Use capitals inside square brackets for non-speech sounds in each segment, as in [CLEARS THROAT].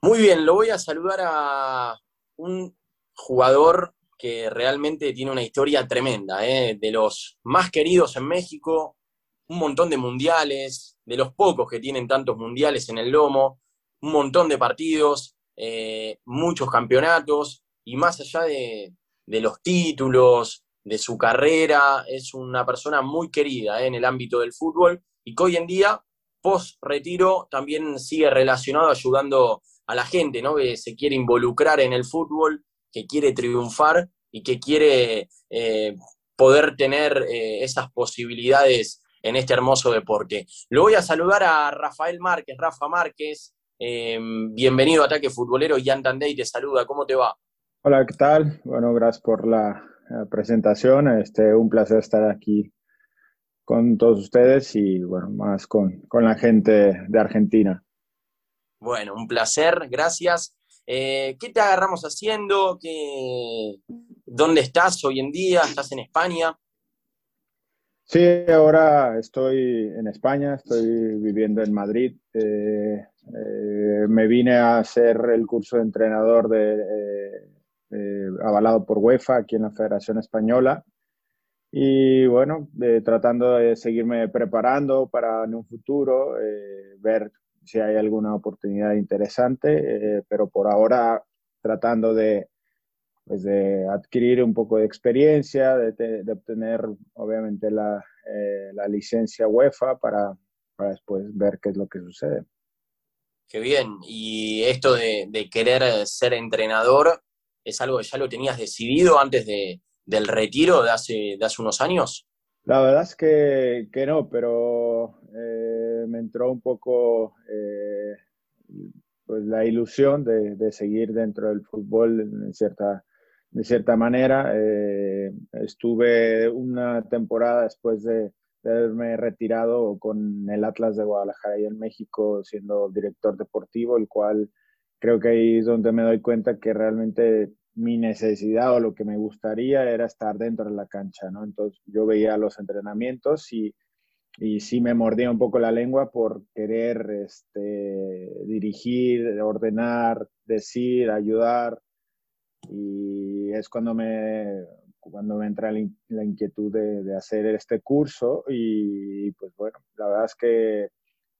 Muy bien, lo voy a saludar a un jugador que realmente tiene una historia tremenda, ¿eh? de los más queridos en México, un montón de mundiales, de los pocos que tienen tantos mundiales en el lomo, un montón de partidos, eh, muchos campeonatos, y más allá de, los títulos, de su carrera, es una persona muy querida ¿eh? en el ámbito del fútbol y que hoy en día, post retiro, también sigue relacionado ayudando a la gente, ¿no? Que se quiere involucrar en el fútbol, que quiere triunfar y que quiere eh, poder tener eh, esas posibilidades en este hermoso deporte. Lo voy a saludar a Rafael Márquez, Rafa Márquez, eh, bienvenido a Ataque Futbolero, Jan Tandey te saluda, ¿cómo te va? Hola, ¿qué tal? Bueno, gracias por la, la presentación, este, un placer estar aquí con todos ustedes y bueno, más con, con la gente de Argentina. Bueno, un placer, gracias. Eh, ¿Qué te agarramos haciendo? ¿Qué, ¿Dónde estás hoy en día? ¿Estás en España? Sí, ahora estoy en España, estoy viviendo en Madrid. Eh, eh, me vine a hacer el curso de entrenador de, avalado por UEFA aquí en la Federación Española. Y bueno, tratando de seguirme preparando para en un futuro, ver si hay alguna oportunidad interesante, eh, pero por ahora tratando de, pues de adquirir un poco de experiencia, de, de obtener obviamente la, eh, la, licencia UEFA para, para después ver qué es lo que sucede. Qué bien. Y esto de, de, querer ser entrenador, ¿es algo que ya lo tenías decidido antes de, del retiro de hace, de hace unos años? La verdad es que, que no, pero eh, me entró un poco eh, pues la ilusión de, de, seguir dentro del fútbol en cierta, de cierta manera. Eh, estuve una temporada después de, haberme retirado con el Atlas de Guadalajara y en México siendo director deportivo, el cual creo que ahí es donde me doy cuenta que realmente mi necesidad o lo que me gustaría era estar dentro de la cancha, ¿no? Entonces yo veía los entrenamientos y, y sí me mordía un poco la lengua por querer este, dirigir, ordenar, decir, ayudar. Y es cuando me, cuando me entra la, la inquietud de, de, hacer este curso y, pues bueno, la verdad es que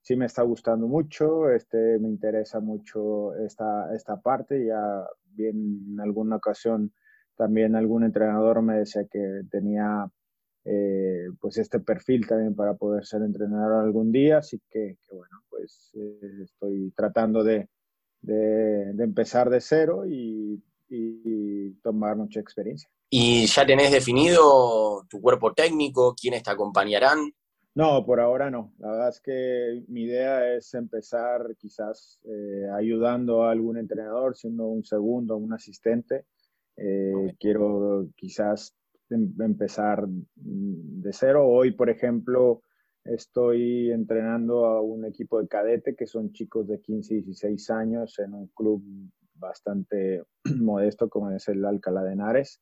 sí me está gustando mucho, este, me interesa mucho esta, esta parte, ya bien en alguna ocasión también algún entrenador me decía que tenía eh, pues este perfil también para poder ser entrenador algún día, así que, que bueno, pues eh, estoy tratando de, de, de, empezar de cero y, y, tomar mucha experiencia. ¿Y ya tenés definido tu cuerpo técnico, quiénes te acompañarán? No, por ahora no. La verdad es que mi idea es empezar quizás eh, ayudando a algún entrenador, siendo un segundo, un asistente. Okay. Quiero quizás empezar de cero. Hoy, por ejemplo, estoy entrenando a un equipo de cadete que son chicos de 15 y 16 años en un club bastante [CLEARS THROAT] modesto como es el Alcalá de Henares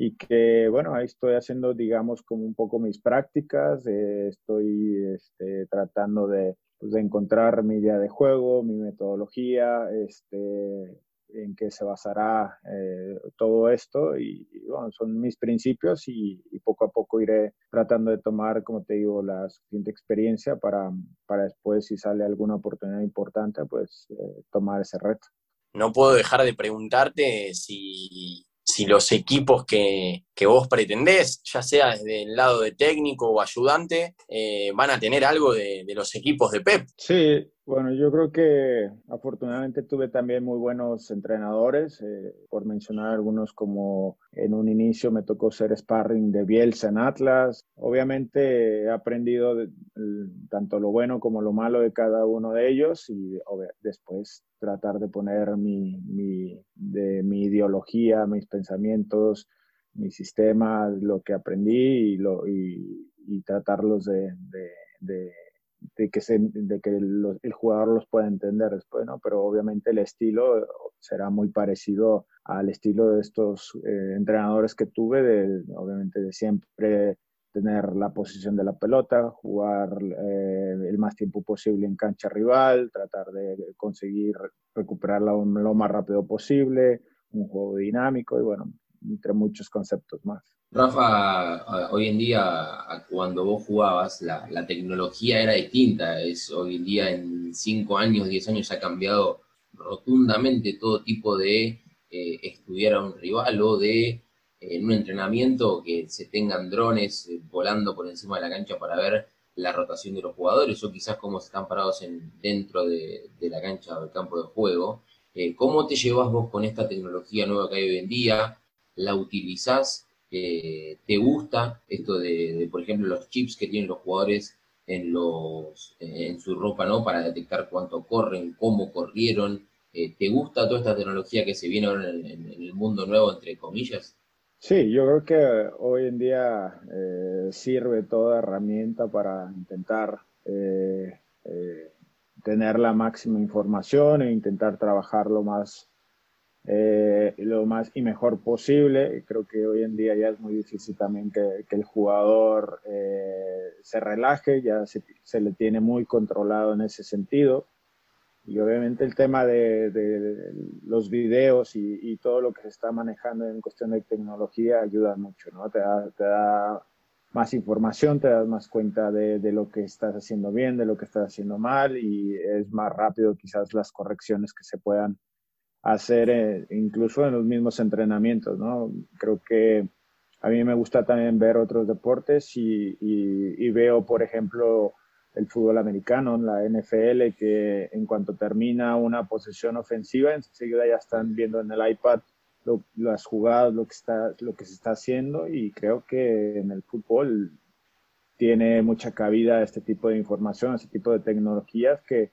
y que, bueno, ahí estoy haciendo, digamos, como un poco mis prácticas, eh, estoy este, tratando de, pues, de, encontrar mi idea de juego, mi metodología, este, en qué se basará eh, todo esto y, y, bueno, son mis principios y, y, poco a poco iré tratando de tomar, como te digo, la suficiente experiencia para, para después, si sale alguna oportunidad importante, pues eh, tomar ese reto. No puedo dejar de preguntarte si si los equipos que, que, vos pretendés, ya sea desde el lado de técnico o ayudante, eh, van a tener algo de, de, los equipos de Pep. Sí, bueno, yo creo que afortunadamente tuve también muy buenos entrenadores, eh, por mencionar algunos como en un inicio me tocó ser sparring de Bielsa en Atlas. Obviamente he aprendido de, de, tanto lo bueno como lo malo de cada uno de ellos y después tratar de poner mi, mi, de, mi ideología, mis pensamientos, mi sistema, lo que aprendí y, lo, y, y tratarlos de, de de que, se, de que el, el, jugador los pueda entender después, ¿no? Pero obviamente el estilo será muy parecido al estilo de estos eh, entrenadores que tuve, de, obviamente de siempre tener la posición de la pelota, jugar eh, el más tiempo posible en cancha rival, tratar de conseguir recuperarla lo más rápido posible, un juego dinámico y bueno, entre muchos conceptos más. Rafa, hoy en día, cuando vos jugabas, la, la, tecnología era distinta. Es, hoy en día, en 5 años, 10 años, ha cambiado rotundamente todo tipo de eh, estudiar a un rival o de en un entrenamiento que se tengan drones eh, volando por encima de la cancha para ver la rotación de los jugadores o quizás cómo están parados en, dentro de, la cancha o del campo de juego. Eh, ¿Cómo te llevas vos con esta tecnología nueva que hay hoy en día? ¿La utilizás? Eh, ¿Te gusta esto de, por ejemplo, los chips que tienen los jugadores en, los, en su ropa, ¿no? Para detectar cuánto corren, cómo corrieron. ¿Te gusta toda esta tecnología que se viene ahora en el mundo nuevo, entre comillas? Sí, yo creo que hoy en día eh, sirve toda herramienta para intentar eh, eh, tener la máxima información e intentar trabajar lo más, lo más y mejor posible. Creo que hoy en día ya es muy difícil también que, el jugador se relaje, ya se le tiene muy controlado en ese sentido. Y obviamente el tema de, los videos y, todo lo que se está manejando en cuestión de tecnología ayuda mucho, ¿no? Te da, más información, te das más cuenta de, lo que estás haciendo bien, de lo que estás haciendo mal y es más rápido quizás las correcciones que se puedan hacer eh, incluso en los mismos entrenamientos, ¿no? Creo que a mí me gusta también ver otros deportes y veo, por ejemplo, el fútbol americano, la NFL, que en cuanto termina una posesión ofensiva, enseguida ya están viendo en el iPad las jugadas, lo que, está, lo que se está haciendo y creo que en el fútbol tiene mucha cabida este tipo de información, este tipo de tecnologías que,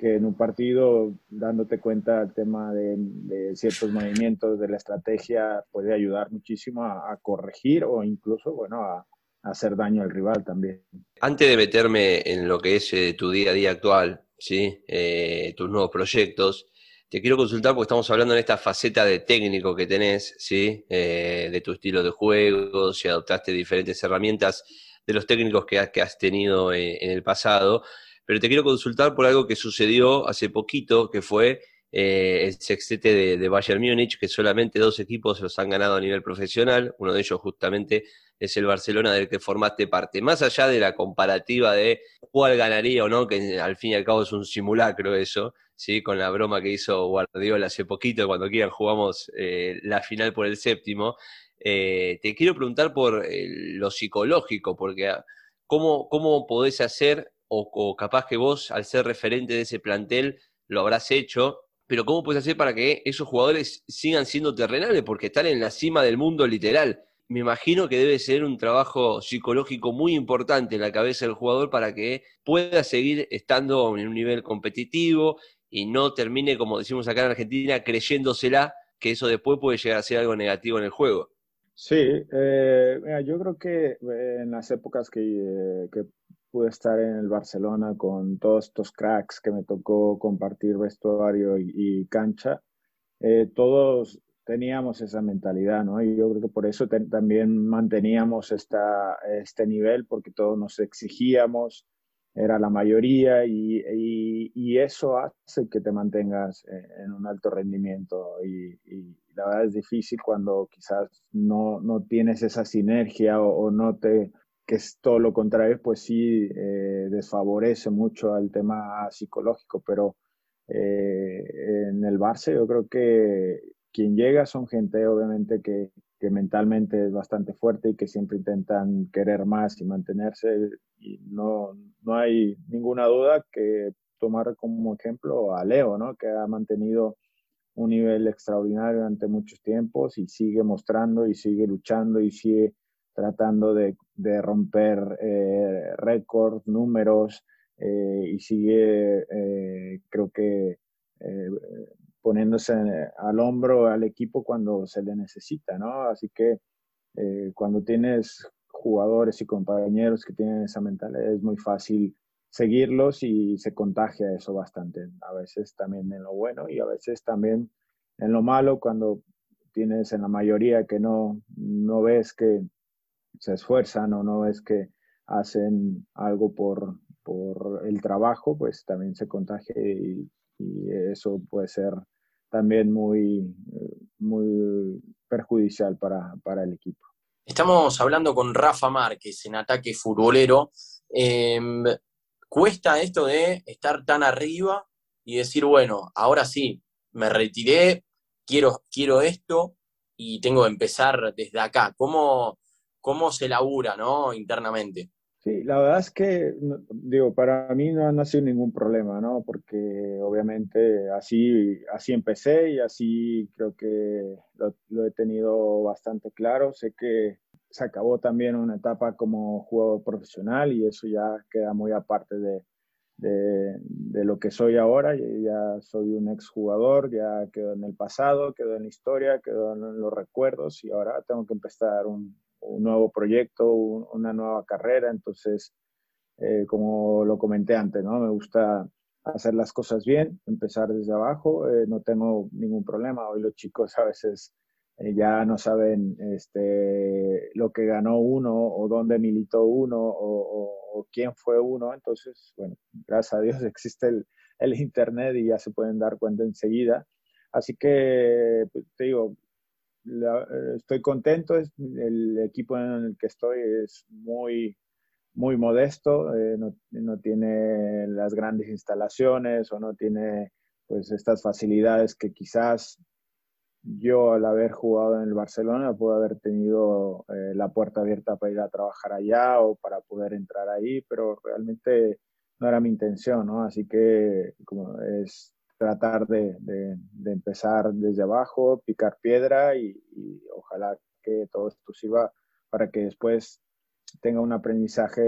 que en un partido, dándote cuenta del tema de, ciertos movimientos de la estrategia, puede ayudar muchísimo a corregir o incluso, bueno, a, hacer daño al rival también. Antes de meterme en lo que es eh, tu día a día actual, ¿sí? Eh, tus nuevos proyectos, te quiero consultar porque estamos hablando en esta faceta de técnico que tenés, ¿sí? Eh, de tu estilo de juego, si adoptaste diferentes herramientas de los técnicos que, has, que has tenido en el pasado, pero te quiero consultar por algo que sucedió hace poquito, que fue el sextete de, Bayern Múnich, que solamente dos equipos los han ganado a nivel profesional, uno de ellos justamente es el Barcelona del que formaste parte. Más allá de la comparativa de cuál ganaría o no, que al fin y al cabo es un simulacro eso, ¿sí? con la broma que hizo Guardiola hace poquito, cuando quieran jugamos eh, la final por el séptimo. Eh, te quiero preguntar por eh, lo psicológico, porque ah, ¿cómo, cómo podés hacer, o, capaz que vos, al ser referente de ese plantel, lo habrás hecho, pero ¿cómo puedes hacer para que esos jugadores sigan siendo terrenales? Porque están en la cima del mundo literal me imagino que debe ser un trabajo psicológico muy importante en la cabeza del jugador para que pueda seguir estando en un nivel competitivo y no termine, como decimos acá en Argentina, creyéndosela, que eso después puede llegar a ser algo negativo en el juego. Sí, eh, yo creo que eh, en las épocas que, eh, que, pude estar en el Barcelona con todos estos cracks que me tocó compartir vestuario y, y cancha, todos teníamos esa mentalidad, ¿no? Y yo creo que por eso también manteníamos esta, este nivel, porque todos nos exigíamos, era la mayoría, y, y, eso hace que te mantengas en un alto rendimiento. Y, la verdad es difícil cuando quizás no, no tienes esa sinergia o, no te que es todo lo contrario, pues sí eh, desfavorece mucho al tema psicológico, pero eh, en el Barça yo creo que quien llega son gente obviamente que, que, mentalmente es bastante fuerte y que siempre intentan querer más y mantenerse. Y no, no hay ninguna duda que tomar como ejemplo a Leo, ¿no? que ha mantenido un nivel extraordinario durante muchos tiempos y sigue mostrando y sigue luchando y sigue tratando de, de romper eh, récords, números eh, y sigue, eh, creo que, poniéndose al hombro al equipo cuando se le necesita, ¿no? Así que cuando tienes jugadores y compañeros que tienen esa mentalidad es muy fácil seguirlos y se contagia eso bastante. A veces también en lo bueno y a veces también en lo malo cuando tienes en la mayoría que no, no ves que, se esfuerzan o no es que hacen algo por, por el trabajo, pues también se contagia y, eso puede ser también muy, muy perjudicial para, para, el equipo. Estamos hablando con Rafa Márquez en ataque futbolero. Em, cuesta esto de estar tan arriba y decir, bueno, ahora sí, me retiré, quiero, quiero esto y tengo que empezar desde acá. ¿Cómo, cómo se labura ¿no? internamente? Sí, la verdad es que, digo, para mí no, ha sido ningún problema, ¿no? Porque obviamente así, así empecé y así creo que lo, he tenido bastante claro. Sé que se acabó también una etapa como jugador profesional y eso ya queda muy aparte de, de, de, lo que soy ahora. Ya soy un exjugador, ya quedó en el pasado, quedó en la historia, quedó en los recuerdos y ahora tengo que empezar un, un nuevo proyecto, una nueva carrera. Entonces, eh, como lo comenté antes, ¿no? Me gusta hacer las cosas bien, empezar desde abajo, eh, no tengo ningún problema. Hoy los chicos a veces eh, ya no saben este, lo que ganó uno o dónde militó uno o, quién fue uno. Entonces, bueno, gracias a Dios [LAUGHS] existe el, el Internet y ya se pueden dar cuenta enseguida. Así que, pues, te digo, eh, estoy contento, el equipo en el que estoy es muy, muy modesto, eh, no, no, tiene las grandes instalaciones o no tiene pues estas facilidades que quizás yo al haber jugado en el Barcelona puedo haber tenido eh, la puerta abierta para ir a trabajar allá o para poder entrar ahí, pero realmente no era mi intención, ¿no? Así que como es tratar de, de, empezar desde abajo, picar piedra y, ojalá que todo esto sirva para que después tenga un aprendizaje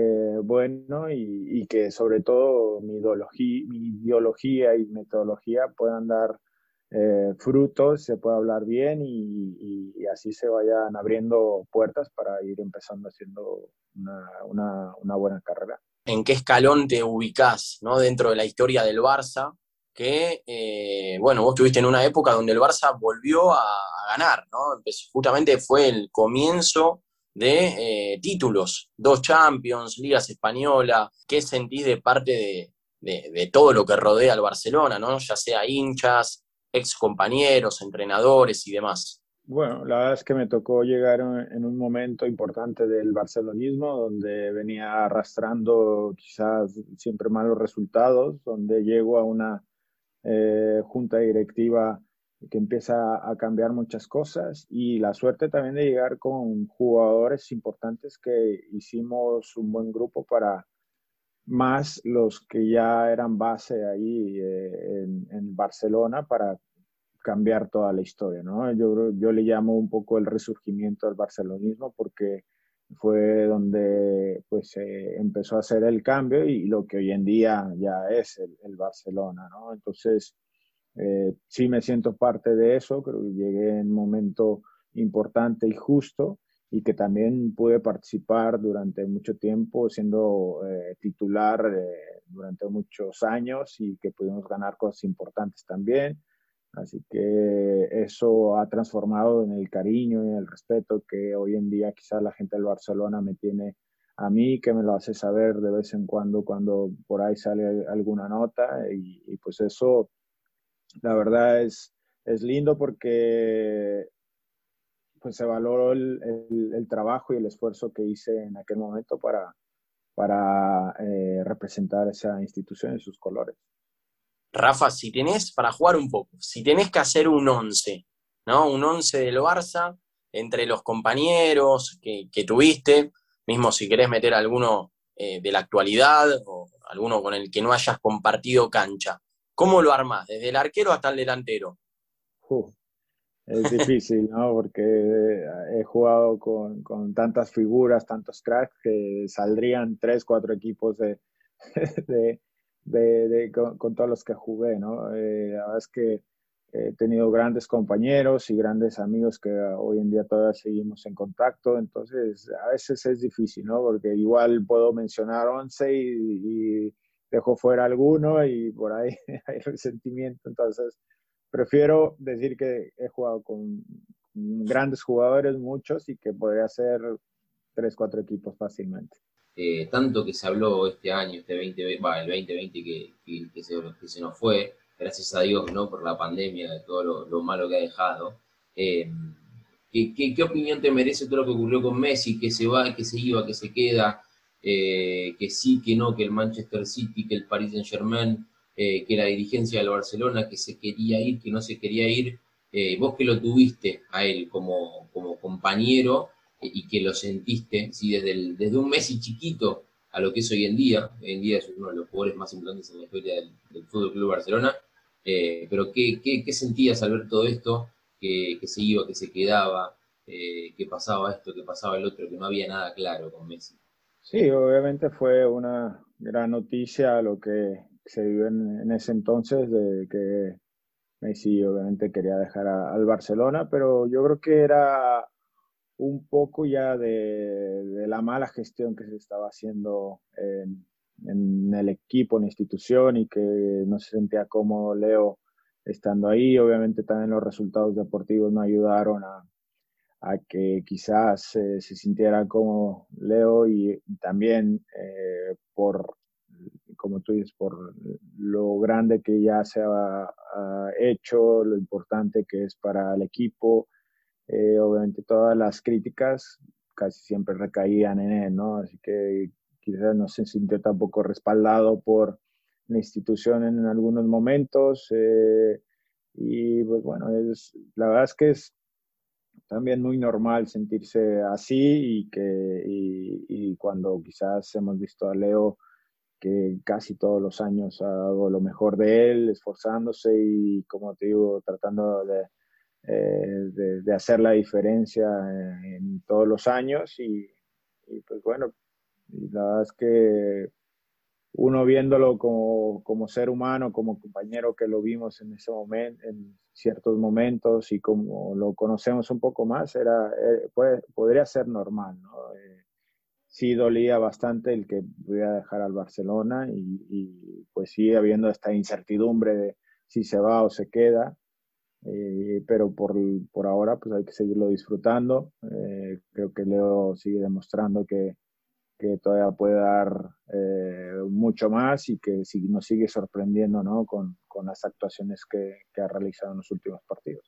bueno y, que sobre todo mi ideología, mi y metodología puedan dar eh, frutos, se pueda hablar bien y, y, así se vayan abriendo puertas para ir empezando haciendo una, una, una buena carrera. ¿En qué escalón te ubicas ¿no? dentro de la historia del Barça? Que, eh, bueno, vos estuviste en una época donde el Barça volvió a, ganar, ¿no? justamente fue el comienzo de eh, títulos, dos Champions, Ligas Española, ¿qué sentís de parte de, todo lo que rodea al Barcelona, ¿no? Ya sea hinchas, ex compañeros, entrenadores y demás. Bueno, la verdad es que me tocó llegar en un momento importante del barcelonismo, donde venía arrastrando quizás siempre malos resultados, donde llego a una eh, junta directiva que empieza a cambiar muchas cosas y la suerte también de llegar con jugadores importantes que hicimos un buen grupo para más los que ya eran base ahí eh, en, Barcelona para cambiar toda la historia, ¿no? Yo, yo le llamo un poco el resurgimiento del barcelonismo porque fue donde pues empezó a hacer el cambio y lo que hoy en día ya es el, Barcelona, ¿no? Entonces, eh, sí me siento parte de eso, creo que llegué en un momento importante y justo y que también pude participar durante mucho tiempo siendo eh, titular eh, durante muchos años y que pudimos ganar cosas importantes también. Así que eso ha transformado en el cariño y en el respeto que hoy en día quizás la gente del Barcelona me tiene a mí, que me lo hace saber de vez en cuando cuando por ahí sale alguna nota y, pues eso, la verdad es, es lindo porque pues se valoró el, trabajo y el esfuerzo que hice en aquel momento para, para eh, representar esa institución y sus colores. Rafa, si tenés, para jugar un poco, si tenés que hacer un 11, ¿no? Un 11 del Barça, entre los compañeros que, tuviste, mismo si querés meter alguno eh, de la actualidad o alguno con el que no hayas compartido cancha, ¿cómo lo armás? Desde el arquero hasta el delantero. es difícil, ¿no? Porque he jugado con, tantas figuras, tantos cracks, que saldrían tres, cuatro equipos de, [LAUGHS] con, todos los que jugué, ¿no? Eh, la verdad es que he tenido grandes compañeros y grandes amigos que hoy en día todavía seguimos en contacto, entonces a veces es difícil, ¿no? Porque igual puedo mencionar 11 y, dejo fuera alguno y por ahí [LAUGHS] hay resentimiento, entonces prefiero decir que he jugado con grandes jugadores, muchos, y que podría ser tres, cuatro equipos fácilmente. Eh, tanto que se habló este año, este 20, el 2020 que, que, se, que, se, nos fue, gracias a Dios, ¿no? Por la pandemia, de todo lo, malo que ha dejado. Eh, ¿qué, ¿qué, opinión te merece todo lo que ocurrió con Messi? Que se va, que se iba, que se queda, eh, que sí, que no, que el Manchester City, que el Paris Saint Germain, que la dirigencia del Barcelona, que se quería ir, que no se quería ir. vos que lo tuviste a él como, como compañero, y que lo sentiste, ¿sí? desde, desde un Messi chiquito a lo que es hoy en día, hoy en día es uno de los jugadores más importantes en la historia del, del Fútbol Club Barcelona, eh, pero ¿qué, ¿qué, sentías al ver todo esto? Que, que se iba, que se quedaba, eh, que pasaba esto, que pasaba el otro, que no había nada claro con Messi. Sí, obviamente fue una gran noticia lo que se vivió en, ese entonces, de que Messi obviamente quería dejar al Barcelona, pero yo creo que era un poco ya de, la mala gestión que se estaba haciendo en, el equipo, en la institución y que no se sentía como Leo estando ahí. Obviamente también los resultados deportivos no ayudaron a, que quizás se sintiera como Leo y también eh, por, como tú dices, por lo grande que ya se ha hecho, lo importante que es para el equipo eh, obviamente todas las críticas casi siempre recaían en él, ¿no? Así que quizás no se sintió tampoco respaldado por la institución en algunos momentos. Eh, y pues bueno, es, la verdad es que es también muy normal sentirse así y que y, cuando quizás hemos visto a Leo que casi todos los años ha dado lo mejor de él, esforzándose y como te digo, tratando de, eh, de, hacer la diferencia en, todos los años y, pues bueno, la verdad es que uno viéndolo como, como, ser humano, como compañero que lo vimos en ese momento, en ciertos momentos y como lo conocemos un poco más, era, eh, podría ser normal, ¿no? Eh, sí dolía bastante el que pudiera dejar al Barcelona y, y, pues sigue habiendo esta incertidumbre de si se va o se queda. Eh, pero por, por, ahora pues hay que seguirlo disfrutando. Eh, creo que Leo sigue demostrando que, que todavía puede dar eh, mucho más y que nos sigue sorprendiendo ¿no? con, con las actuaciones que, que, ha realizado en los últimos partidos.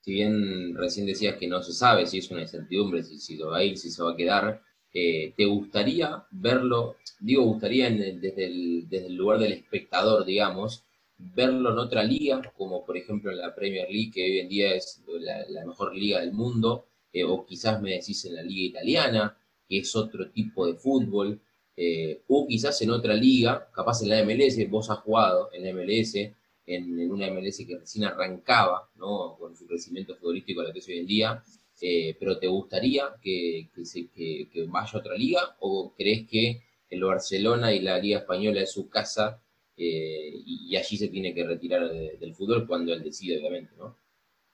Si bien recién decías que no se sabe si es una incertidumbre, si, si va a ir, si se va a quedar, ¿te gustaría verlo? Digo, gustaría desde, el, desde el lugar del espectador, digamos, verlo en otra liga, como por ejemplo en la Premier League, que hoy en día es la, mejor liga del mundo, eh, o quizás me decís en la liga italiana, que es otro tipo de fútbol, eh, o quizás en otra liga, capaz en la MLS, vos has jugado en la MLS, en, una MLS que recién arrancaba, ¿no? con su crecimiento futbolístico a la que es hoy en día, eh, pero ¿te gustaría que, que, que vaya a otra liga o crees que el Barcelona y la Liga Española es su casa eh, y, allí se tiene que retirar del fútbol cuando él decide, obviamente, ¿no?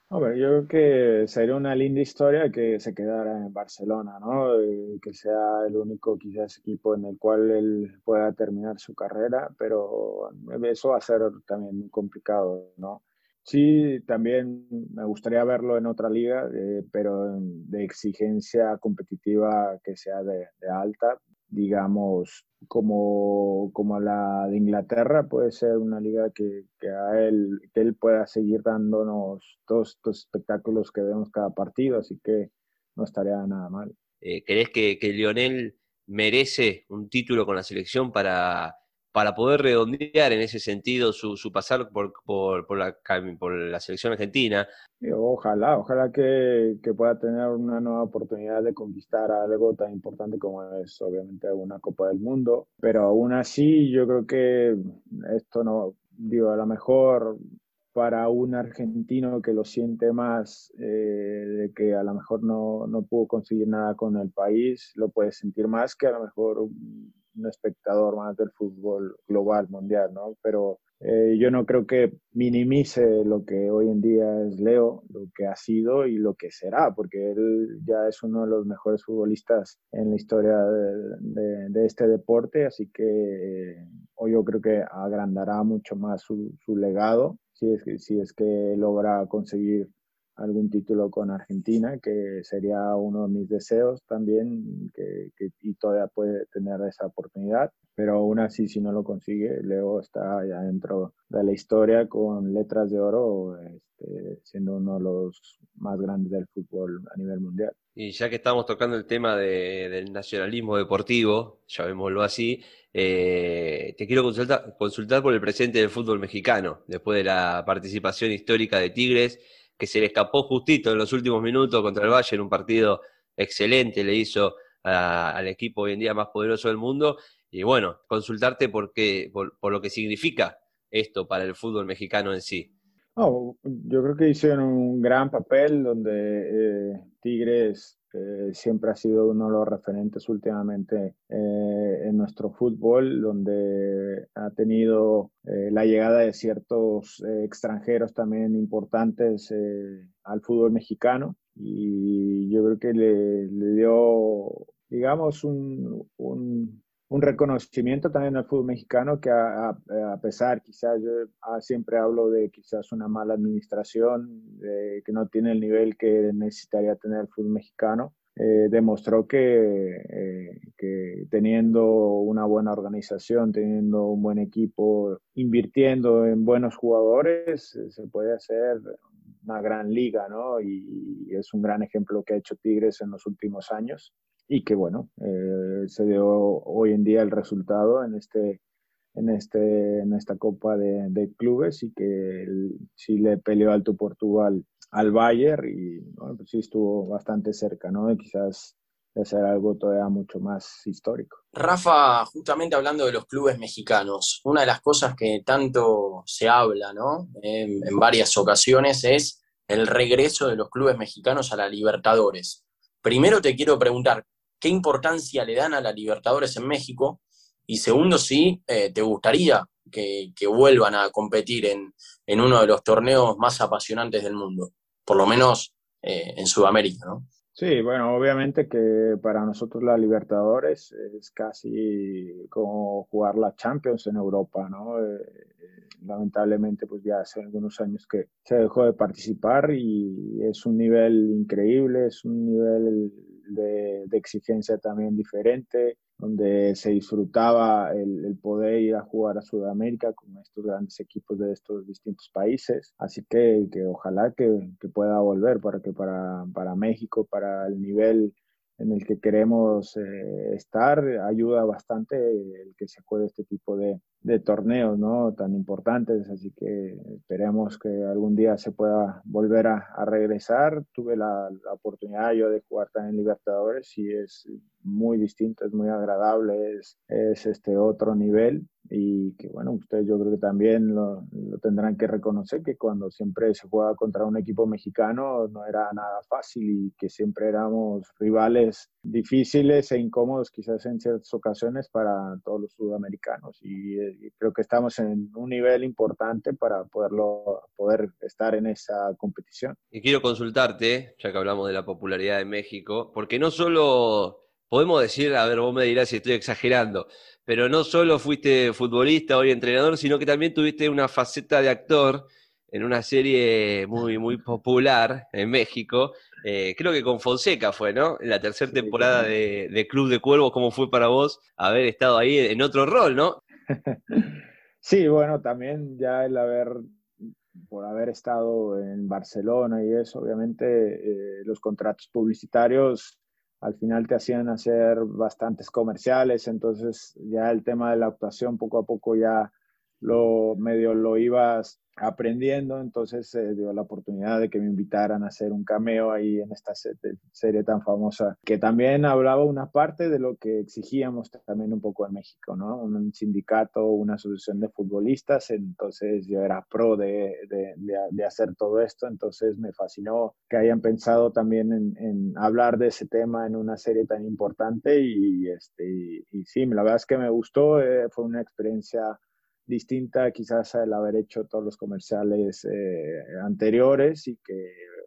Hombre, yo creo que sería una linda historia que se quedara en Barcelona, ¿no? que sea el único quizás equipo en el cual él pueda terminar su carrera, pero eso va a ser también muy complicado, ¿no? Sí, también me gustaría verlo en otra liga, eh, pero de exigencia competitiva que sea de alta, digamos, como, como la de Inglaterra, puede ser una liga que, que, a él, que él pueda seguir dándonos todos estos espectáculos que vemos cada partido, así que no estaría nada mal. Eh, ¿Crees que, que Lionel merece un título con la selección para para poder redondear en ese sentido su, su pasar por, por, por, la, por la selección argentina. Ojalá, ojalá que, que, pueda tener una nueva oportunidad de conquistar algo tan importante como es obviamente una Copa del Mundo, pero aún así yo creo que esto no, digo, a lo mejor para un argentino que lo siente más, eh, que a lo mejor no, no pudo conseguir nada con el país, lo puede sentir más que a lo mejor espectador más del fútbol global, mundial, ¿no? Pero eh, yo no creo que minimice lo que hoy en día es Leo, lo que ha sido y lo que será, porque él ya es uno de los mejores futbolistas en la historia de, este deporte, así que eh, hoy yo creo que agrandará mucho más su, legado si es que logra conseguir algún título con Argentina, que sería uno de mis deseos también, que, y todavía puede tener esa oportunidad, pero aún así si no lo consigue, Leo está ya dentro de la historia con letras de oro, este, siendo uno de los más grandes del fútbol a nivel mundial. Y ya que estamos tocando el tema del nacionalismo deportivo, llamémoslo así, eh, te quiero consultar, consultar por el presente del fútbol mexicano, después de la participación histórica de Tigres, que se le escapó justito en los últimos minutos contra el Valle en un partido excelente, le hizo al equipo hoy en día más poderoso del mundo, y bueno, consultarte por, qué, por, lo que significa esto para el fútbol mexicano en sí. Yo creo que hicieron un gran papel donde eh, Tigres eh, siempre ha sido uno de los referentes últimamente eh, en nuestro fútbol, donde ha tenido la llegada de ciertos extranjeros también importantes al fútbol mexicano. Y yo creo que le, dio, digamos, un reconocimiento también al fútbol mexicano que a, pesar, quizás yo ah, siempre hablo de quizás una mala administración, que no tiene el nivel que necesitaría tener el fútbol mexicano, eh, demostró que, eh, que, teniendo una buena organización, teniendo un buen equipo, invirtiendo en buenos jugadores, eh, se puede hacer una gran liga, ¿no? Y, es un gran ejemplo que ha hecho Tigres en los últimos años y que, bueno, eh, se dio hoy en día el resultado en este en, este, en esta Copa de, Clubes y que sí le peleó alto Portugal al Bayern y pues sí estuvo bastante cerca, ¿no? De quizás hacer algo todavía mucho más histórico. Rafa, justamente hablando de los clubes mexicanos, una de las cosas que tanto se habla, ¿no? En varias ocasiones es el regreso de los clubes mexicanos a la Libertadores. Primero te quiero preguntar, ¿qué importancia le dan a la Libertadores en México? Y segundo, si eh, te gustaría que, vuelvan a competir en, uno de los torneos más apasionantes del mundo, por lo menos eh, en Sudamérica, ¿no? Sí, bueno, obviamente que para nosotros la Libertadores es casi como jugar la Champions en Europa, ¿no? Eh, lamentablemente, pues ya hace algunos años que se dejó de participar y es un nivel increíble, es un nivel de, exigencia también diferente, donde se disfrutaba el, poder ir a jugar a Sudamérica con estos grandes equipos de estos distintos países. Así que, que ojalá que, que, pueda volver para que para, para México, para el nivel en el que queremos eh, estar, ayuda bastante el que se juegue este tipo de, de, torneos ¿no? tan importantes, así que esperemos que algún día se pueda volver a, a regresar. Tuve la, la, oportunidad yo de jugar también en Libertadores y es muy distinto, es muy agradable, es, es este otro nivel y que bueno, ustedes yo creo que también lo, lo, tendrán que reconocer que cuando siempre se juega contra un equipo mexicano no era nada fácil y que siempre éramos rivales difíciles e incómodos quizás en ciertas ocasiones para todos los sudamericanos y, creo que estamos en un nivel importante para poderlo poder estar en esa competición. Y quiero consultarte, ya que hablamos de la popularidad de México, porque no solo podemos decir, a ver, vos me dirás si estoy exagerando, pero no solo fuiste futbolista, hoy entrenador, sino que también tuviste una faceta de actor en una serie muy, muy popular en México. Eh, creo que con Fonseca fue, ¿no? En la tercera temporada de, Club de Cuervos, ¿cómo fue para vos haber estado ahí en otro rol, no? [LAUGHS] Sí, bueno, también ya el haber, por haber estado en Barcelona y eso, obviamente eh, los contratos publicitarios al final te hacían hacer bastantes comerciales, entonces ya el tema de la actuación poco a poco ya lo medio lo ibas aprendiendo, entonces se dio la oportunidad de que me invitaran a hacer un cameo ahí en esta serie tan famosa, que también hablaba una parte de lo que exigíamos también un poco en México, ¿no? Un sindicato, una asociación de futbolistas, entonces yo era pro de, de, de, hacer todo esto, entonces me fascinó que hayan pensado también en, hablar de ese tema en una serie tan importante y, este, y sí, la verdad es que me gustó, eh, fue una experiencia distinta quizás al haber hecho todos los comerciales eh, anteriores y que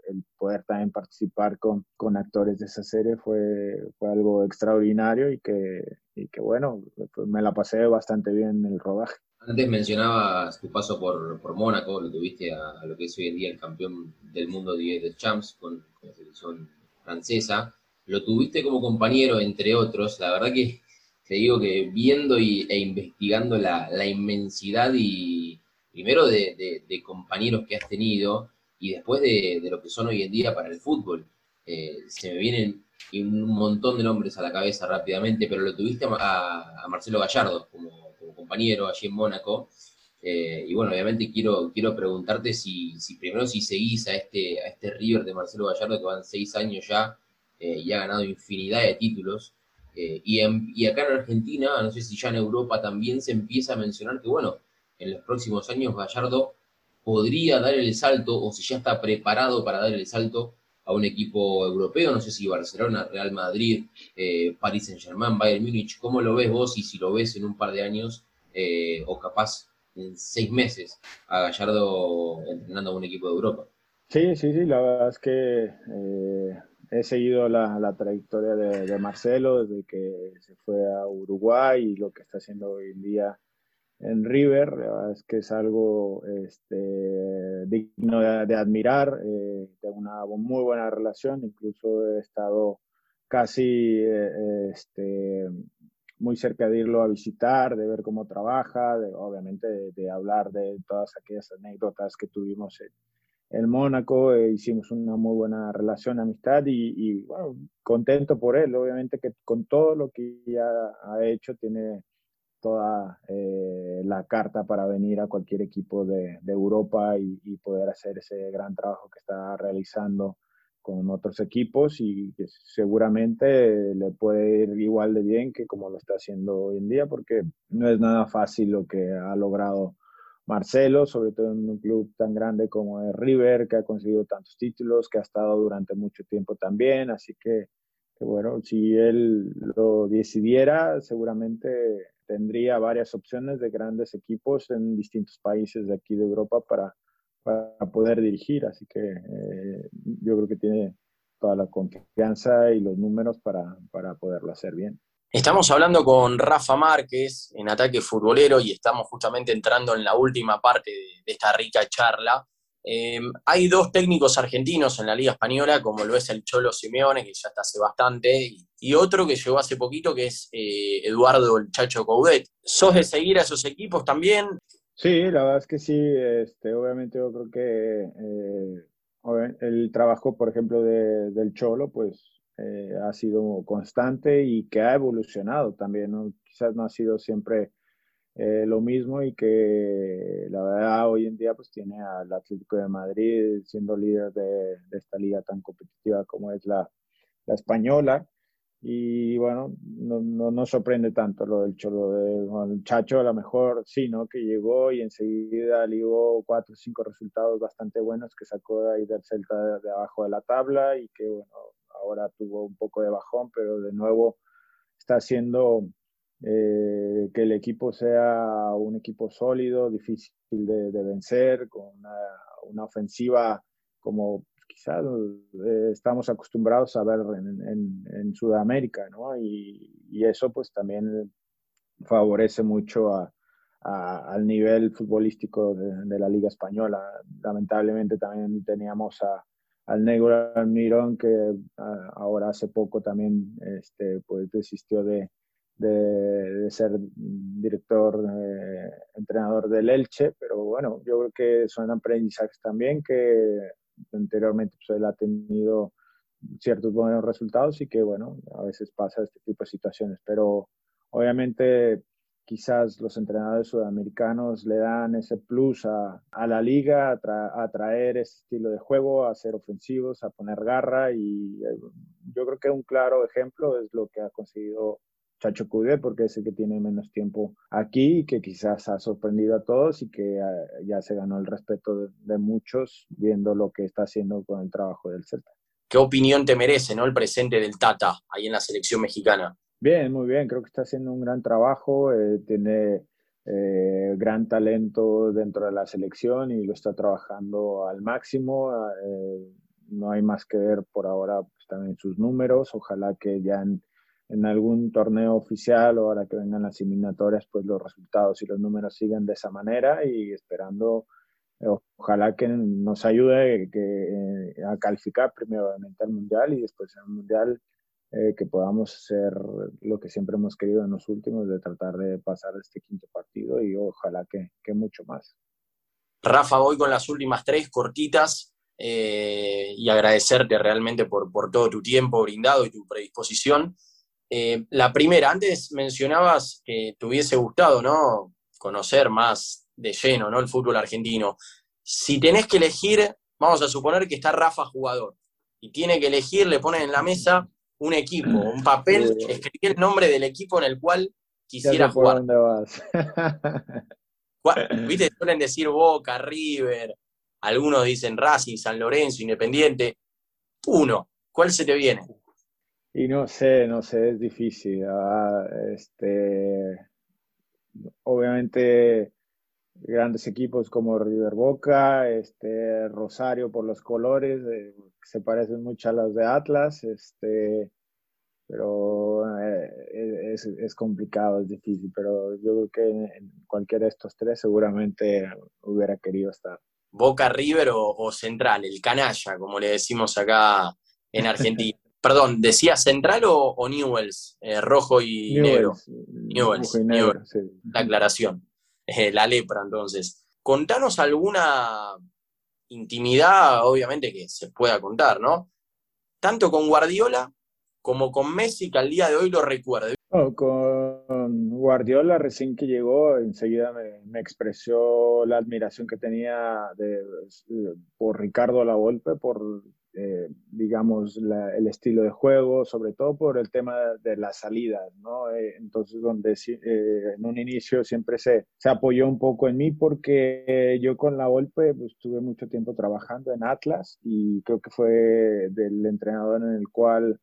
el poder también participar con, con actores de esa serie fue, fue algo extraordinario y que, y que bueno, pues me la pasé bastante bien en el rodaje. Antes mencionabas tu paso por, por Mónaco, lo tuviste a, lo que es hoy en día el campeón del mundo de, de Champs con, la selección francesa. Lo tuviste como compañero, entre otros. La verdad que te digo que viendo y, e investigando la, la inmensidad y primero de, compañeros que has tenido y después de, lo que son hoy en día para el fútbol. Eh, se me vienen un montón de nombres a la cabeza rápidamente, pero lo tuviste a, a Marcelo Gallardo como compañero allí en Mónaco. Eh, y bueno, obviamente quiero, quiero preguntarte si, si, primero si seguís a este, a este River de Marcelo Gallardo, que van seis años ya eh, y ha ganado infinidad de títulos. Eh, y, acá en Argentina, no sé si ya en Europa también se empieza a mencionar que, bueno, en los próximos años Gallardo podría dar el salto o si ya está preparado para dar el salto a un equipo europeo, no sé si Barcelona, Real Madrid, Paris Saint Germain, Bayern Múnich, ¿cómo lo ves vos y si lo ves en un par de años eh, o capaz en seis meses a Gallardo entrenando a un equipo de Europa. Sí, sí, sí, la verdad es que eh, he seguido la, trayectoria de, Marcelo desde que se fue a Uruguay y lo que está haciendo hoy en día en River. La verdad es que es algo este, digno de, admirar. Eh, tengo una muy buena relación, incluso he estado casi este, muy cerca de irlo a visitar, de ver cómo trabaja, de, obviamente de, hablar de todas aquellas anécdotas que tuvimos en, Mónaco. Eh, hicimos una muy buena relación, amistad y, bueno, contento por él. Obviamente que con todo lo que ya ha hecho tiene toda eh, la carta para venir a cualquier equipo de, Europa y, poder hacer ese gran trabajo que está realizando con otros equipos y que seguramente le puede ir igual de bien que como lo está haciendo hoy en día, porque no es nada fácil lo que ha logrado Marcelo, sobre todo en un club tan grande como el River, que ha conseguido tantos títulos, que ha estado durante mucho tiempo también, así que, que bueno, si él lo decidiera, seguramente tendría varias opciones de grandes equipos en distintos países de aquí de Europa para para poder dirigir, así que eh, yo creo que tiene toda la confianza y los números para, para poderlo hacer bien. Estamos hablando con Rafa Márquez en Ataque Futbolero y estamos justamente entrando en la última parte de, esta rica charla. Em, hay dos técnicos argentinos en la Liga Española, como lo es el Cholo Simeone, que ya está hace bastante, y, otro que llegó hace poquito, que es eh, Eduardo el Chacho Coudet. ¿Sos de seguir a esos equipos también? Sí, la verdad es que sí, este, obviamente yo creo que eh, el trabajo, por ejemplo, de, del Cholo, pues eh, ha sido constante y que ha evolucionado también, ¿no? Quizás no ha sido siempre eh, lo mismo y que la verdad hoy en día pues tiene al Atlético de Madrid siendo líder de, de esta liga tan competitiva como es la, la española. Y bueno, no, no, no, sorprende tanto lo del Cholo. De, el Chacho a lo mejor sí, ¿no? Que llegó y enseguida ligó cuatro o cinco resultados bastante buenos que sacó de ahí del Celta de, abajo de la tabla y que bueno, ahora tuvo un poco de bajón, pero de nuevo está haciendo eh, que el equipo sea un equipo sólido, difícil de, de vencer, con una, ofensiva como quizás eh, estamos acostumbrados a ver en, Sudamérica, ¿no? Y, eso pues también favorece mucho al nivel futbolístico de, la Liga Española. Lamentablemente también teníamos a, al Negro Almirón que ahora hace poco también este, pues desistió de, de, ser director, eh, entrenador del Elche, pero bueno, yo creo que son aprendizajes también que anteriormente pues, él ha tenido ciertos buenos resultados y que, bueno, a veces pasa este tipo de situaciones. Pero obviamente quizás los entrenadores sudamericanos le dan ese plus a, la liga, a, traer ese estilo de juego, a ser ofensivos, a poner garra y eh, yo creo que un claro ejemplo es lo que ha conseguido Chacho Cudé, porque es el que tiene menos tiempo aquí y que quizás ha sorprendido a todos y que eh, ya se ganó el respeto de, muchos viendo lo que está haciendo con el trabajo del Celta. ¿Qué opinión te merece ¿no? el presente del Tata ahí en la selección mexicana? Bien, muy bien, creo que está haciendo un gran trabajo, eh, tiene eh, gran talento dentro de la selección y lo está trabajando al máximo. no hay más que ver por ahora pues, también sus números, ojalá que ya en algún torneo oficial o ahora que vengan las eliminatorias, pues los resultados y los números siguen de esa manera y esperando, ojalá que nos ayude a calificar primero al Mundial y después al Mundial eh, que podamos hacer lo que siempre hemos querido en los últimos, de tratar de pasar este quinto partido y ojalá que, que mucho más. Rafa, voy con las últimas tres cortitas eh, y agradecerte realmente por, por todo tu tiempo brindado y tu predisposición. Eh, la primera, antes mencionabas que te hubiese gustado, ¿no? Conocer más de lleno, ¿no? El fútbol argentino. Si tenés que elegir, vamos a suponer que está Rafa jugador y tiene que elegir, le ponen en la mesa un equipo, un papel, escribí el nombre del equipo en el cual quisiera jugar. Dónde vas. [LAUGHS] ¿Viste? Suelen decir Boca, River, algunos dicen Racing, San Lorenzo, Independiente. Uno, ¿cuál se te viene? Y no sé, no sé, es difícil. Ah, este, obviamente grandes equipos como River Boca, este, Rosario por los colores, eh, se parecen mucho a los de Atlas, este, pero eh, es, es, complicado, es difícil, pero yo creo que en cualquiera de estos tres seguramente hubiera querido estar. Boca, River o Central, el canalla, como le decimos acá en Argentina. [LAUGHS] Perdón, ¿decía Central o, Newells? Eh, rojo y negro. Newells, Newells. La aclaración. Eh, la lepra, entonces. Contanos alguna intimidad, obviamente que se pueda contar, ¿no? Tanto con Guardiola como con Messi, que al día de hoy lo recuerde. con Guardiola, recién que llegó, enseguida me, expresó la admiración que tenía de, por Ricardo Lavolpe, por eh, digamos, el estilo de juego, sobre todo por el tema de las salidas, ¿no? Eh, entonces, donde eh, en un inicio siempre se, se, apoyó un poco en mí porque yo con la golpe pues, estuve mucho tiempo trabajando en Atlas y creo que fue del entrenador en el cual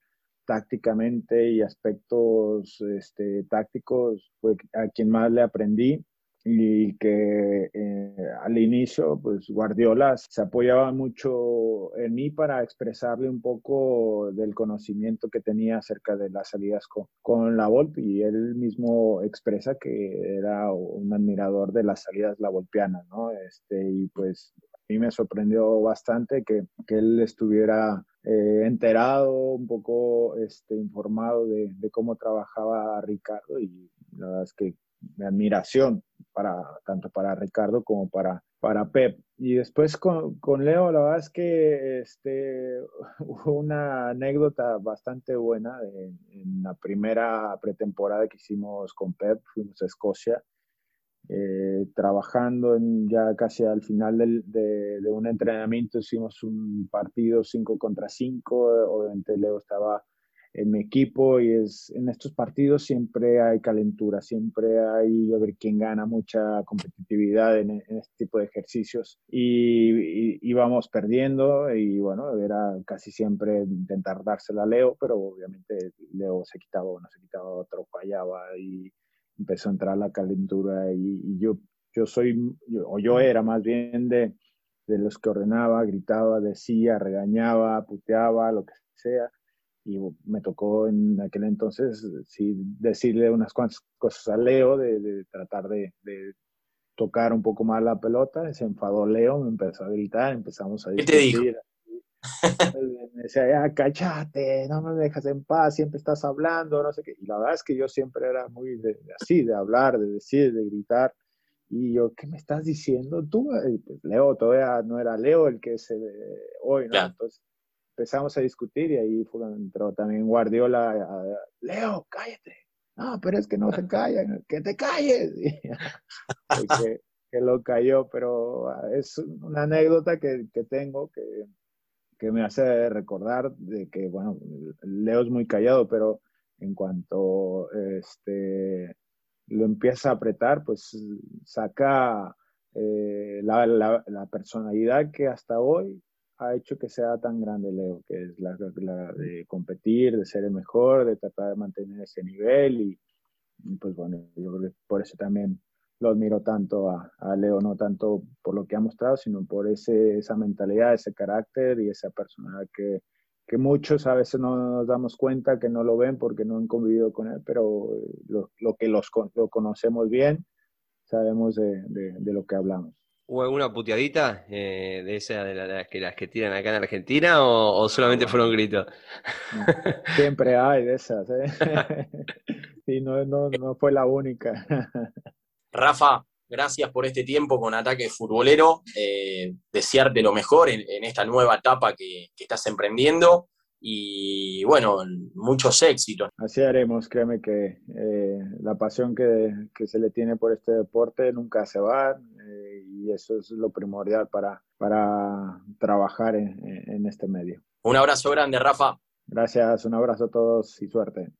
tácticamente y aspectos este, tácticos fue a quien más le aprendí y que eh, al inicio, pues Guardiola se apoyaba mucho en mí para expresarle un poco del conocimiento que tenía acerca de las salidas con, con la Volpe y él mismo expresa que era un admirador de las salidas la Volpianas, ¿no? Este, y pues a mí me sorprendió bastante que, que él estuviera eh, enterado, un poco este, informado de, de cómo trabajaba Ricardo y la verdad es que mi admiración para, tanto para Ricardo como para, para Pep. Y después con, con Leo, la verdad es que este, [LAUGHS] hubo una anécdota bastante buena en la primera pretemporada que hicimos con Pep, fuimos a Escocia. Eh, trabajando ya casi al final del, de, de, un entrenamiento hicimos un partido 5 contra 5, obviamente Leo estaba en mi equipo y es en estos partidos siempre hay calentura, siempre hay a ver quién gana, mucha competitividad en, este tipo de ejercicios. Y, íbamos perdiendo y bueno, era casi siempre intentar dársela a Leo, pero obviamente Leo se quitaba uno, se quitaba otro, fallaba y empezó a entrar la calentura y, yo, yo soy, o yo era más bien de, de los que ordenaba, gritaba, decía, regañaba, puteaba, lo que sea y me tocó en aquel entonces sí decirle unas cuantas cosas a Leo de, tratar de, tocar un poco más la pelota, se enfadó Leo, me empezó a gritar, empezamos a discutir. [LAUGHS] me decía, ya, cállate, no me dejas en paz, siempre estás hablando, no sé qué. Y la verdad es que yo siempre era muy así, de hablar, de decir, de gritar. Y yo, ¿qué me estás diciendo tú? Pues Leo todavía no era Leo el que es hoy, ¿no? Entonces, empezamos a discutir y ahí fue, entró también Guardiola, Leo, cállate. No, pero es que no se calla, que te calles. [LAUGHS] que, que, lo cayó, pero ah, es una anécdota que, que tengo que, que, me hace recordar de que, bueno, Leo es muy callado, pero en cuanto este, lo empieza a apretar, pues saca eh, la, la, la, personalidad que hasta hoy ha hecho que sea tan grande Leo, que es la, de competir, de ser el mejor, de tratar de mantener ese nivel y, pues bueno, yo creo que por eso también lo admiro tanto a, Leo, no tanto por lo que ha mostrado, sino por ese, esa mentalidad, ese carácter y esa personalidad que, que muchos a veces no nos damos cuenta que no lo ven porque no han convivido con él, pero lo, lo que los, lo conocemos bien, sabemos de, de, lo que hablamos. ¿Hubo alguna puteadita eh, de esas de, las que las que tiran acá en Argentina o, solamente fueron gritos? [LAUGHS] siempre hay de esas, ¿eh? [LAUGHS] y no, no, no fue la única. Rafa, gracias por este tiempo con Ataque Futbolero. Eh, desearte lo mejor en, esta nueva etapa que, estás emprendiendo y bueno, muchos éxitos. Así haremos, créeme que eh, la pasión que, se le tiene por este deporte nunca se va eh, y eso es lo primordial para, para trabajar en este medio. Un abrazo grande, Rafa. Gracias, un abrazo a todos y suerte.